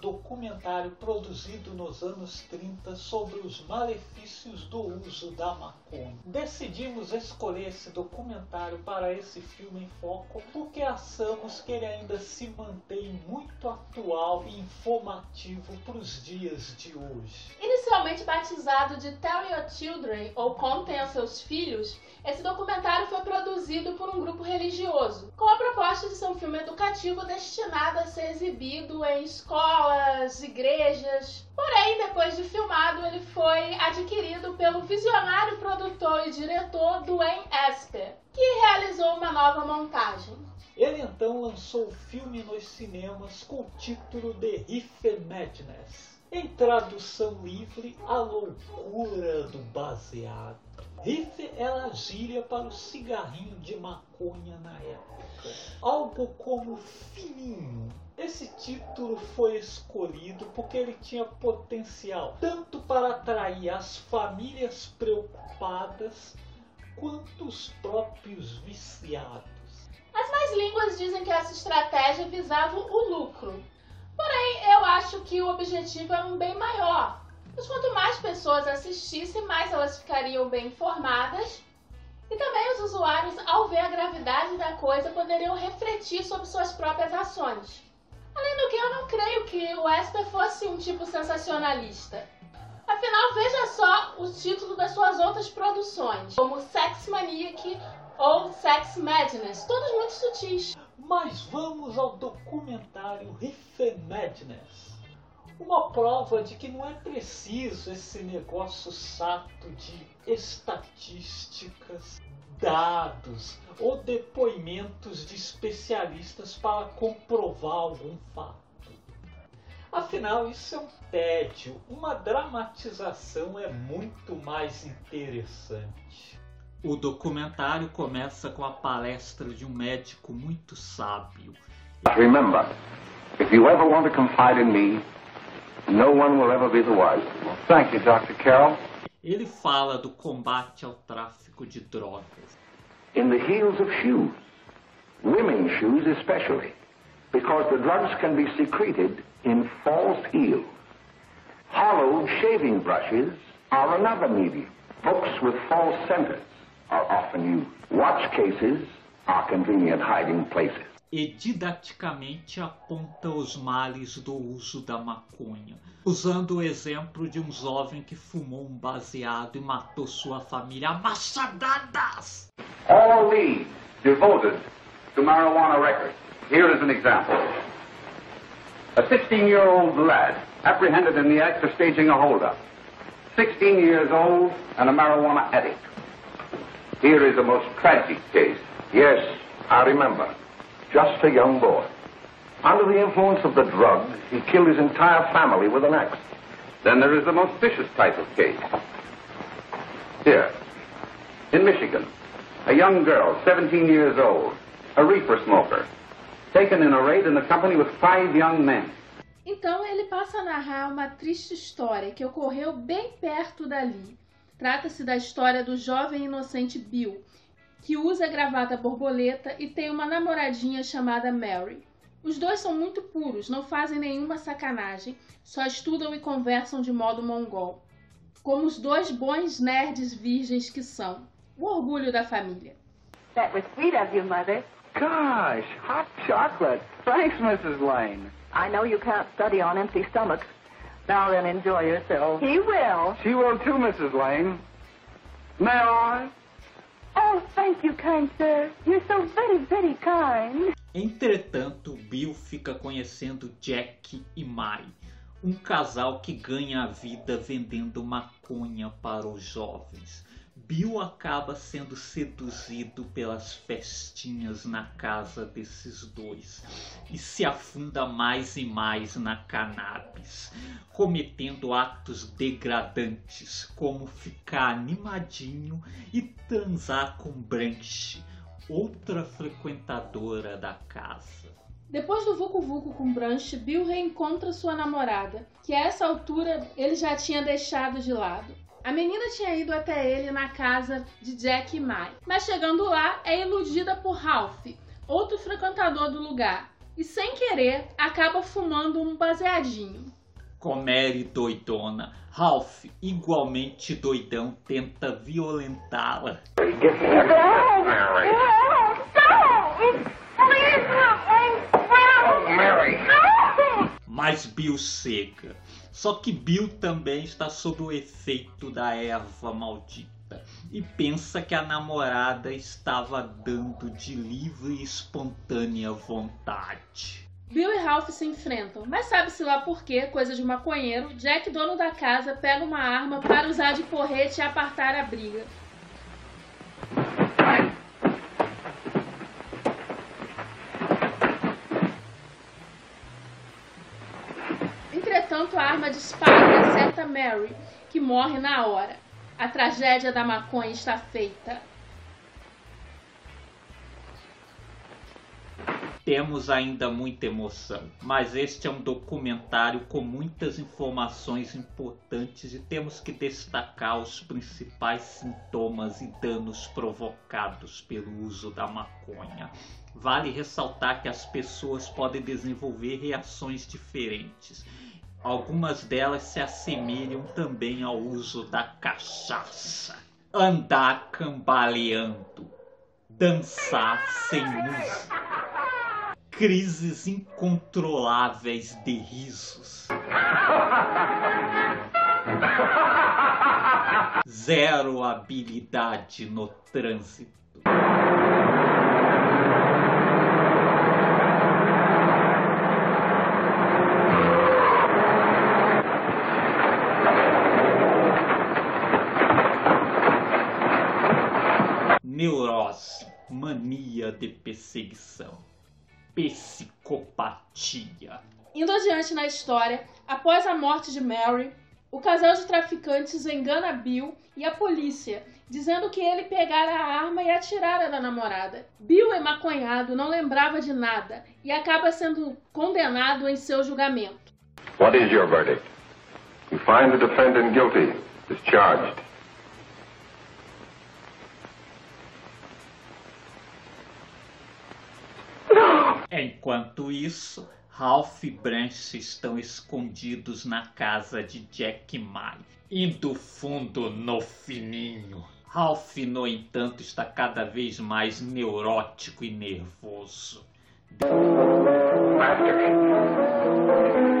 documentário produzido nos anos 30 sobre os malefícios do uso da maconha. Decidimos escolher esse documentário para esse filme em foco porque achamos que ele ainda se mantém muito atual e informativo para os dias de hoje. Inicialmente batizado de Tell Your Children ou Contem aos Seus Filhos, esse documentário foi produzido por um grupo religioso, com a proposta de ser um filme educativo destinado a ser exibido em escolas, igrejas. Porém, depois de filmado, ele foi adquirido pelo visionário produtor e diretor Dwayne Esper, que realizou uma nova montagem. Ele então lançou o filme nos cinemas com o título de Riff Madness. Em tradução livre, a loucura do baseado. Riff era a gíria para o cigarrinho de maconha na época. Algo como fininho. Esse título foi escolhido porque ele tinha potencial tanto para atrair as famílias preocupadas quanto os próprios viciados. As mais línguas dizem que essa estratégia visava o lucro. Porém, eu acho que o objetivo era um bem maior. Pois quanto mais pessoas assistissem, mais elas ficariam bem informadas. E também os usuários, ao ver a gravidade da coisa, poderiam refletir sobre suas próprias ações. Além do que, eu não creio que o Esper fosse um tipo sensacionalista. Afinal, veja só o título das suas outras produções, como Sex Maniac ou Sex Madness, todos muito sutis. Mas vamos ao documentário Riff Madness. Uma prova de que não é preciso esse negócio sato de estatísticas, dados ou depoimentos de especialistas para comprovar algum fato. Afinal, isso é um tédio. Uma dramatização é muito mais interessante. O documentário começa com a palestra de um médico muito sábio. Remember, if you ever want to confide in me, no one will ever be the wiser. Thank you, Dr. Carroll. Ele fala do combate ao tráfico In the heels of shoes, women's shoes especially, because the drugs can be secreted in false heels. Hollowed shaving brushes are another medium. Books with false centers are often used. Watch cases are convenient hiding places. E didaticamente aponta os males do uso da maconha, usando o exemplo de um jovem que fumou um baseado e matou sua família a machadadas. All leads devoted to marijuana records. Here is an example. A 16-year-old lad apprehended in the act of staging a holdup. 16 years old and a marijuana addict. Here is a most tragic case. Yes, I remember. Just a young boy. Under the influence of the drug, he killed his entire family with an axe. Then there is the most vicious type of case. Here, in Michigan, a young girl, 17 years old, a reefer smoker, taken in a raid in the company with five young men. Então ele passa a narrar uma triste história que ocorreu bem perto dali. Trata-se da história do jovem inocente Bill, que usa gravata borboleta e tem uma namoradinha chamada Mary. Os dois são muito puros, não fazem nenhuma sacanagem, só estudam e conversam de modo mongol. Como os dois bons nerds virgens que são. O orgulho da família. That was sweet of you, Mother. Gosh, hot chocolate. Thanks, Mrs. Lane. I know you can't study on empty stomachs. Now then, enjoy yourself. He will. She will too, Mrs. Lane. May I? Oh, thank you, kind sir. You're so very, very kind. Entretanto, Bill fica conhecendo Jack e Mai, um casal que ganha a vida vendendo maconha para os jovens. Bill acaba sendo seduzido pelas festinhas na casa desses dois e se afunda mais e mais na cannabis, cometendo atos degradantes como ficar animadinho e transar com Branche, outra frequentadora da casa. Depois do Vucu Vucu com Branche, Bill reencontra sua namorada, que a essa altura ele já tinha deixado de lado. A menina tinha ido até ele na casa de Jack e Mai, mas chegando lá é iludida por Ralph, outro frequentador do lugar, e sem querer acaba fumando um baseadinho. Comere doidona. Ralph, igualmente doidão, tenta violentá-la. Mas Bill cega. Só que Bill também está sob o efeito da erva maldita e pensa que a namorada estava dando de livre e espontânea vontade. Bill e Ralph se enfrentam, mas sabe-se lá por quê, coisa de maconheiro, Jack, dono da casa, pega uma arma para usar de porrete e apartar a briga. Dispara e acerta Mary, que morre na hora. A tragédia da maconha está feita. Temos ainda muita emoção, mas este é um documentário com muitas informações importantes e temos que destacar os principais sintomas e danos provocados pelo uso da maconha. Vale ressaltar que as pessoas podem desenvolver reações diferentes. Algumas delas se assemelham também ao uso da cachaça. Andar cambaleando, dançar sem música, crises incontroláveis de risos. Zero habilidade no trânsito. Mania de perseguição, psicopatia. Indo adiante na história, após a morte de Mary, o casal de traficantes engana Bill e a polícia, dizendo que ele pegara a arma e atirara na namorada. Bill é maconhado, não lembrava de nada e acaba sendo condenado em seu julgamento. What is your verdict? You find the defendant guilty, discharged. Enquanto isso, Ralph e Branch estão escondidos na casa de Jack Mai, indo fundo no fininho. Ralph, no entanto, está cada vez mais neurótico e nervoso. Master.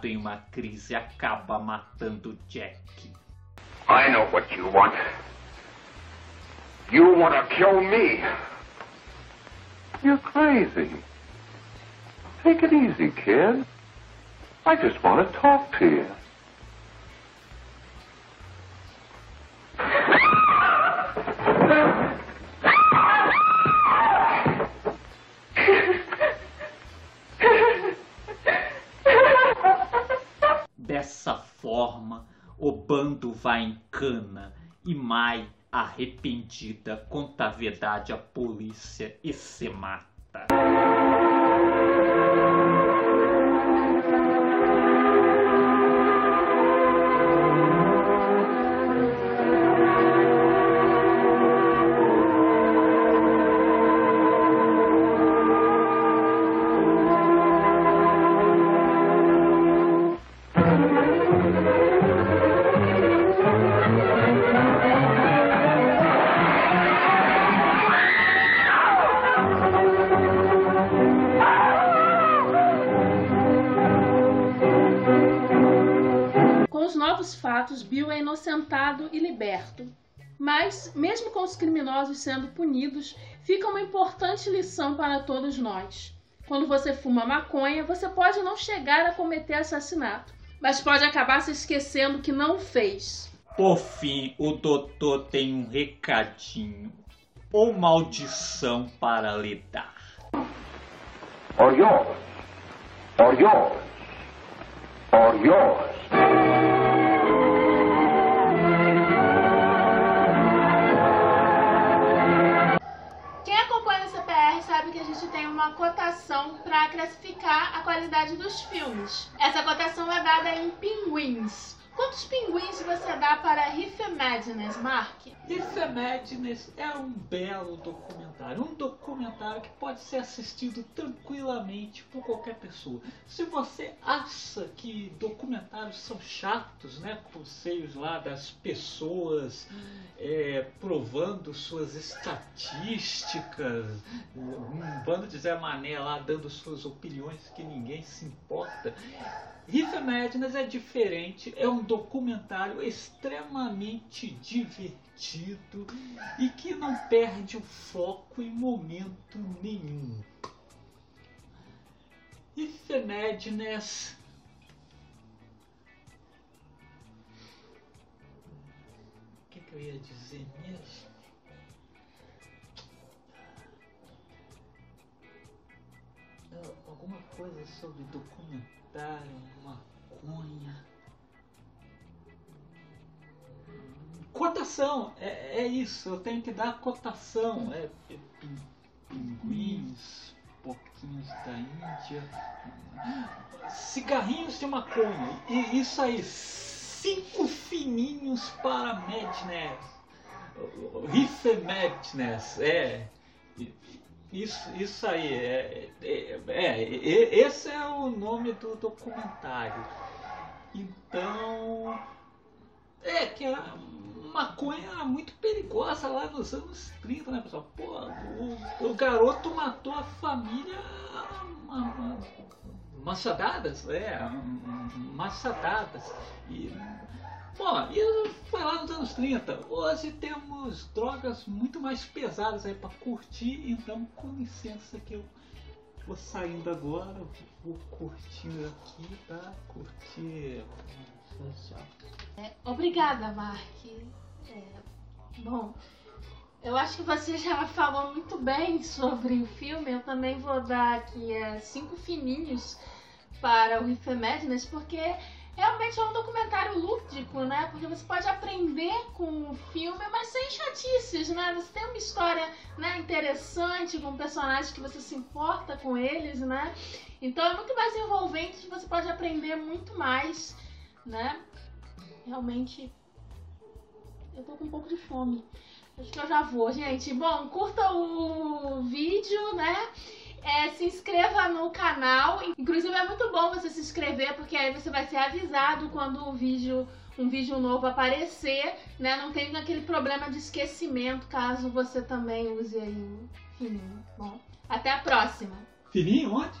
Descontrolado em uma crise, acaba matando Jack. I know what you want. You want to kill me. You're crazy. Take it easy, kid. I just want to talk to you. O bando vai em cana e Mai, arrependida, conta a verdade à polícia e se mata. Os fatos, Bill é inocentado e liberto. Mas, mesmo com os criminosos sendo punidos, fica uma importante lição para todos nós. Quando você fuma maconha, você pode não chegar a cometer assassinato, mas pode acabar se esquecendo que não fez. Por fim, o doutor tem um recadinho ou maldição para lhe dar. Or yours. Or yours. Or yours. Sabe que a gente tem uma cotação para classificar a qualidade dos filmes. Essa cotação é dada em pinguins. Quantos pinguins você dá para Riff Madness, Mark? Riff Madness é um belo documentário. Um documentário que pode ser assistido tranquilamente por qualquer pessoa. Se você acha que documentários são chatos, né? Por seios lá das pessoas é, provando suas estatísticas, um bando de Zé Mané lá dando suas opiniões que ninguém se importa. Riff Madness é diferente, é um documentário extremamente divertido e que não perde o foco em momento nenhum. Riff Madness o que, que eu ia dizer mesmo? Alguma coisa sobre documentário, maconha. Cotação, é, é isso, eu tenho que dar cotação. É, é pinguins, porquinhos da Índia, cigarrinhos de maconha. E isso aí, cinco fininhos para Madness. Riff Madness, é. Isso, isso aí, é, é, é, esse é o nome do documentário. Então, é que maconha muito perigosa lá nos anos 30, né, pessoal? Pô, o, o garoto matou a família machadadas, é, machadadas. E Bom, isso foi lá nos anos 30. Hoje temos drogas muito mais pesadas aí para curtir, então com licença que eu vou saindo agora, vou curtindo aqui, tá? Curtir. É, obrigada, Mark. É, bom, eu acho que você já falou muito bem sobre o filme. Eu também vou dar aqui é, cinco fininhos para o Riff Madness, porque realmente é um documentário lúdico, né? Porque você pode aprender com o filme, mas sem chatices, né? Você tem uma história né, interessante com personagens que você se importa com eles, né? Então é muito mais envolvente, você pode aprender muito mais, né? Realmente eu tô com um pouco de fome. Acho que eu já vou, gente. Bom, curta o vídeo, né? É, se inscreva no canal. Inclusive é muito bom você se inscrever, porque aí você vai ser avisado quando o vídeo, um vídeo novo aparecer, né? Não tem aquele problema de esquecimento caso você também use aí um fininho. Bom, até a próxima. Fininho onde?